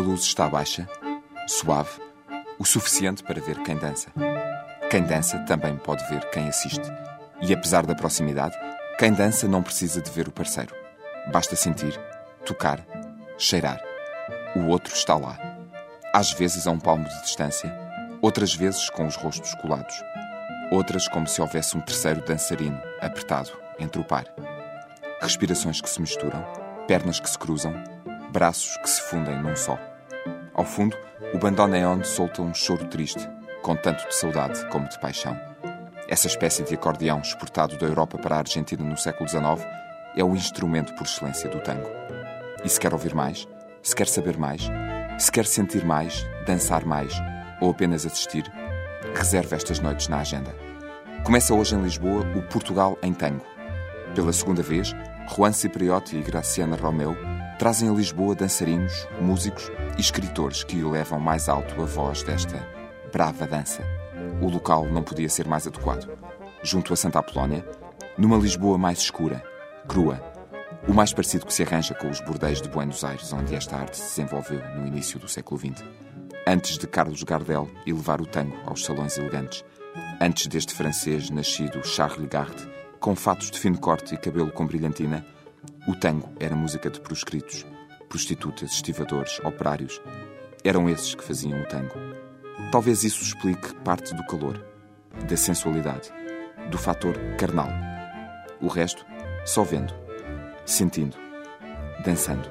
luz está baixa, suave, o suficiente para ver quem dança. Quem dança também pode ver quem assiste. E apesar da proximidade, quem dança não precisa de ver o parceiro. Basta sentir, tocar, cheirar. O outro está lá. Às vezes a um palmo de distância, outras vezes com os rostos colados. Outras como se houvesse um terceiro dançarino, apertado, entre o par. Respirações que se misturam, pernas que se cruzam, braços que se fundem num só. Ao fundo, o bandoneon solta um choro triste, com tanto de saudade como de paixão. Essa espécie de acordeão exportado da Europa para a Argentina no século XIX é o instrumento por excelência do tango. E se quer ouvir mais, se quer saber mais, se quer sentir mais, dançar mais ou apenas assistir, reserve estas noites na agenda. Começa hoje em Lisboa o Portugal em Tango. Pela segunda vez, Juan Cipriotti e Graciana Romeu trazem a Lisboa dançarinos, músicos e escritores que elevam mais alto a voz desta brava dança. O local não podia ser mais adequado. Junto a Santa Apolónia, numa Lisboa mais escura, crua, o mais parecido que se arranja com os bordéis de Buenos Aires, onde esta arte se desenvolveu no início do século XX. Antes de Carlos Gardel elevar o tango aos salões elegantes, antes deste francês nascido Charles Garde, com fatos de fino corte e cabelo com brilhantina, o tango era música de proscritos, prostitutas, estivadores, operários. Eram esses que faziam o tango. Talvez isso explique parte do calor, da sensualidade, do fator carnal. O resto, só vendo, sentindo, dançando.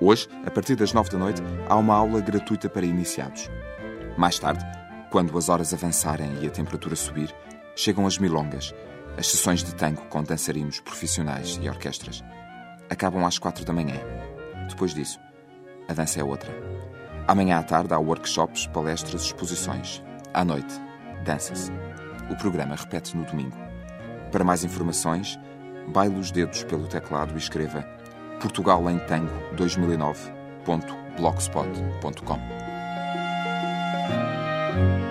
Hoje, a partir das nove da noite, há uma aula gratuita para iniciados. Mais tarde, quando as horas avançarem e a temperatura subir, chegam as milongas, as sessões de tango com dançarinos profissionais e orquestras acabam às quatro da manhã. Depois disso, a dança é outra. Amanhã à tarde há workshops, palestras, exposições. À noite, dança-se. O programa repete-se no domingo. Para mais informações, baile os dedos pelo teclado e escreva Portugal em Tango 2009.blogspot.com.